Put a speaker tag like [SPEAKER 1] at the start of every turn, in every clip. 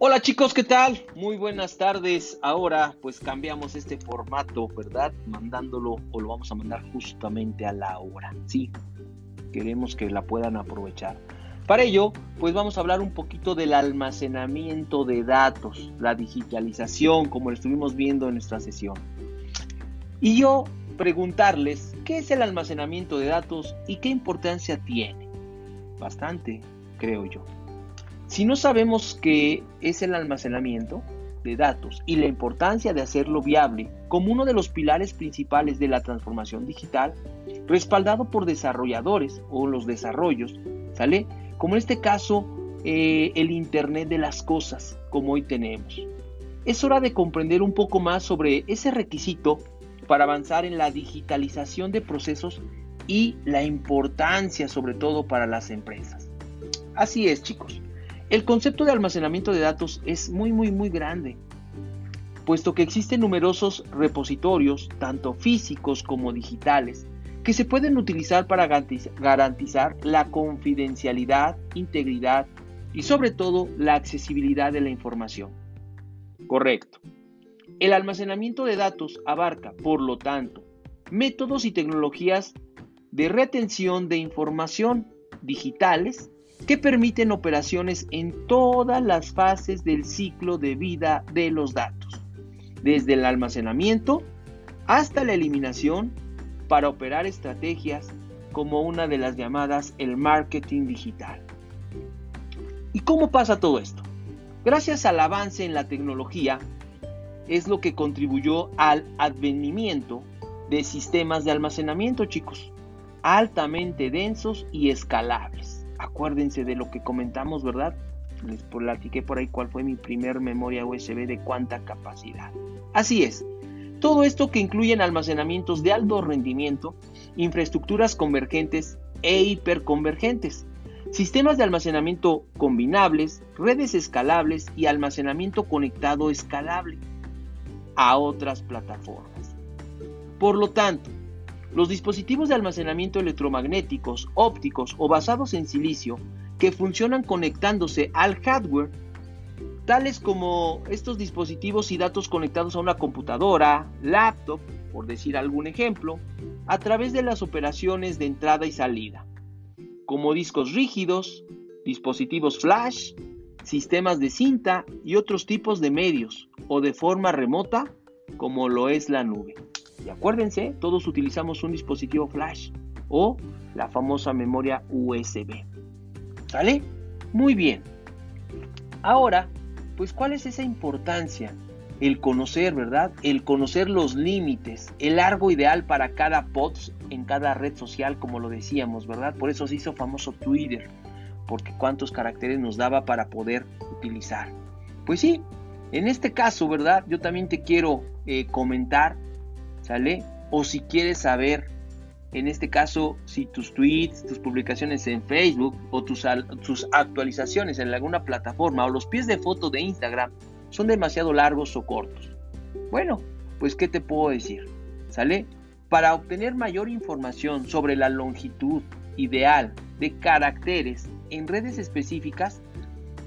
[SPEAKER 1] Hola chicos, ¿qué tal? Muy buenas tardes. Ahora pues cambiamos este formato, ¿verdad? Mandándolo o lo vamos a mandar justamente a la hora. Sí, queremos que la puedan aprovechar. Para ello, pues vamos a hablar un poquito del almacenamiento de datos, la digitalización, como lo estuvimos viendo en nuestra sesión. Y yo preguntarles, ¿qué es el almacenamiento de datos y qué importancia tiene? Bastante, creo yo. Si no sabemos qué es el almacenamiento de datos y la importancia de hacerlo viable como uno de los pilares principales de la transformación digital, respaldado por desarrolladores o los desarrollos, ¿sale? Como en este caso eh, el Internet de las Cosas, como hoy tenemos. Es hora de comprender un poco más sobre ese requisito para avanzar en la digitalización de procesos y la importancia sobre todo para las empresas. Así es, chicos. El concepto de almacenamiento de datos es muy, muy, muy grande, puesto que existen numerosos repositorios, tanto físicos como digitales, que se pueden utilizar para garantizar la confidencialidad, integridad y sobre todo la accesibilidad de la información. Correcto. El almacenamiento de datos abarca, por lo tanto, métodos y tecnologías de retención de información digitales que permiten operaciones en todas las fases del ciclo de vida de los datos, desde el almacenamiento hasta la eliminación para operar estrategias como una de las llamadas el marketing digital. ¿Y cómo pasa todo esto? Gracias al avance en la tecnología, es lo que contribuyó al advenimiento de sistemas de almacenamiento, chicos, altamente densos y escalables. Acuérdense de lo que comentamos, ¿verdad? Les platiqué por ahí cuál fue mi primer memoria USB de cuánta capacidad. Así es, todo esto que incluyen almacenamientos de alto rendimiento, infraestructuras convergentes e hiperconvergentes, sistemas de almacenamiento combinables, redes escalables y almacenamiento conectado escalable a otras plataformas. Por lo tanto, los dispositivos de almacenamiento electromagnéticos, ópticos o basados en silicio que funcionan conectándose al hardware, tales como estos dispositivos y datos conectados a una computadora, laptop, por decir algún ejemplo, a través de las operaciones de entrada y salida, como discos rígidos, dispositivos flash, sistemas de cinta y otros tipos de medios o de forma remota como lo es la nube. Y acuérdense, todos utilizamos un dispositivo flash o la famosa memoria USB. ¿Sale? Muy bien. Ahora, pues ¿cuál es esa importancia? El conocer, ¿verdad? El conocer los límites, el largo ideal para cada post en cada red social, como lo decíamos, ¿verdad? Por eso se hizo famoso Twitter porque cuántos caracteres nos daba para poder utilizar. Pues sí, en este caso, ¿verdad? Yo también te quiero eh, comentar, ¿sale? O si quieres saber, en este caso, si tus tweets, tus publicaciones en Facebook o tus, actualizaciones en alguna plataforma o los pies de foto de Instagram son demasiado largos o cortos. Bueno, pues ¿qué te puedo decir? ¿Sale? Para obtener mayor información sobre la longitud ideal de caracteres en redes específicas,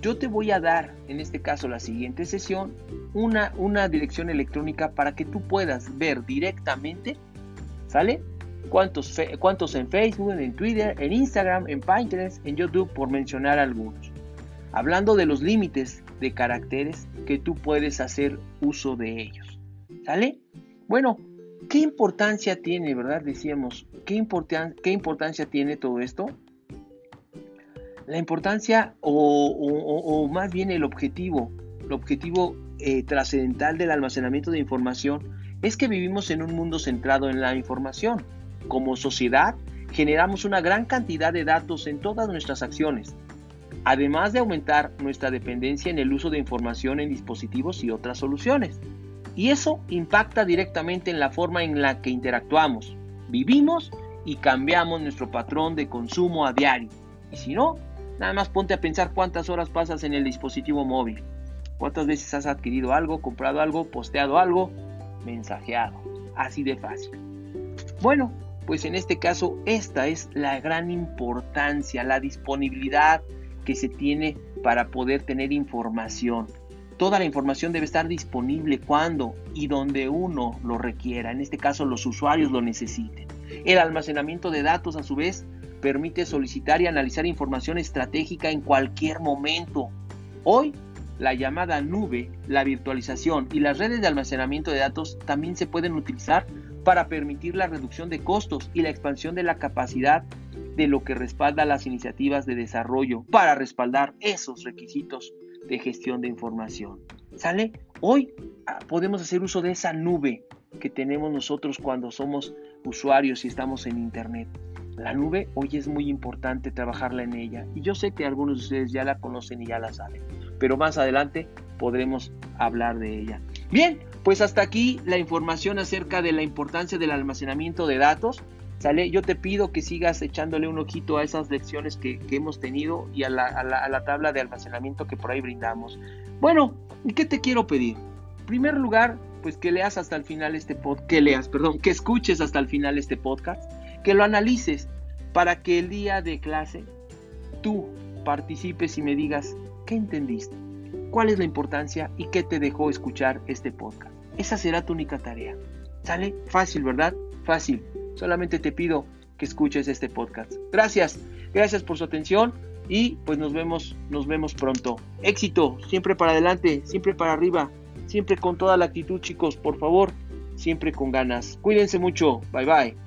[SPEAKER 1] yo te voy a dar, en este caso la siguiente sesión, una, una dirección electrónica para que tú puedas ver directamente, ¿sale? Cuántos, cuántos en Facebook, en Twitter, en Instagram, en Pinterest, en YouTube, por mencionar algunos. Hablando de los límites de caracteres que tú puedes hacer uso de ellos. ¿Sale? Bueno, ¿qué importancia tiene, verdad? Decíamos, ¿qué, qué importancia tiene todo esto? La importancia o, más bien el objetivo, el objetivo eh, trascendental del almacenamiento de información es que vivimos en un mundo centrado en la información. Como sociedad, generamos una gran cantidad de datos en todas nuestras acciones, además de aumentar nuestra dependencia en el uso de información en dispositivos y otras soluciones. Y eso impacta directamente en la forma en la que interactuamos, vivimos y cambiamos nuestro patrón de consumo a diario. Y si no, Nada más ponte a pensar cuántas horas pasas en el dispositivo móvil. ¿Cuántas veces has adquirido algo, comprado algo, posteado algo, mensajeado? Así de fácil. Bueno, pues en este caso esta es la gran importancia, la disponibilidad que se tiene para poder tener información. Toda la información debe estar disponible cuando y donde uno lo requiera, en este caso los usuarios lo necesiten. El almacenamiento de datos, a su vez, permite solicitar y analizar información estratégica en cualquier momento. Hoy, la llamada nube, la virtualización y las redes de almacenamiento de datos también se pueden utilizar para permitir la reducción de costos y la expansión de la capacidad de lo que respalda las iniciativas de desarrollo para respaldar esos requisitos de gestión de información. ¿Sale? Hoy ah, podemos hacer uso de esa nube que tenemos nosotros cuando somos usuarios y estamos en Internet. La nube hoy es muy importante trabajarla en ella y yo sé que algunos de ustedes ya la conocen y ya la saben, pero más adelante podremos hablar de ella. Bien, pues hasta aquí la información acerca de la importancia del almacenamiento de datos. ¿Sale? Yo te pido que sigas echándole un ojito a esas lecciones que, hemos tenido y a la, tabla de almacenamiento que por ahí brindamos. Bueno, ¿y qué te quiero pedir? En primer lugar, pues que leas hasta el final este podcast, que leas, perdón, que escuches hasta el final este podcast, que lo analices para que el día de clase tú participes y me digas qué entendiste, cuál es la importancia y qué te dejó escuchar este podcast. Esa será tu única tarea. ¿Sale? Fácil, ¿verdad? Fácil. Solamente te pido que escuches este podcast. Gracias, gracias por su atención y pues nos vemos, nos vemos pronto. Éxito, siempre para adelante, siempre para arriba, siempre con toda la actitud chicos, por favor, siempre con ganas. Cuídense mucho, bye bye.